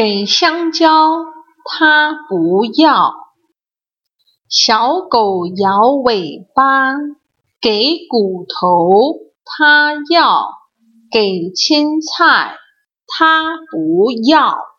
给香蕉它不要。小狗摇尾巴给骨头它要。给青菜它不要。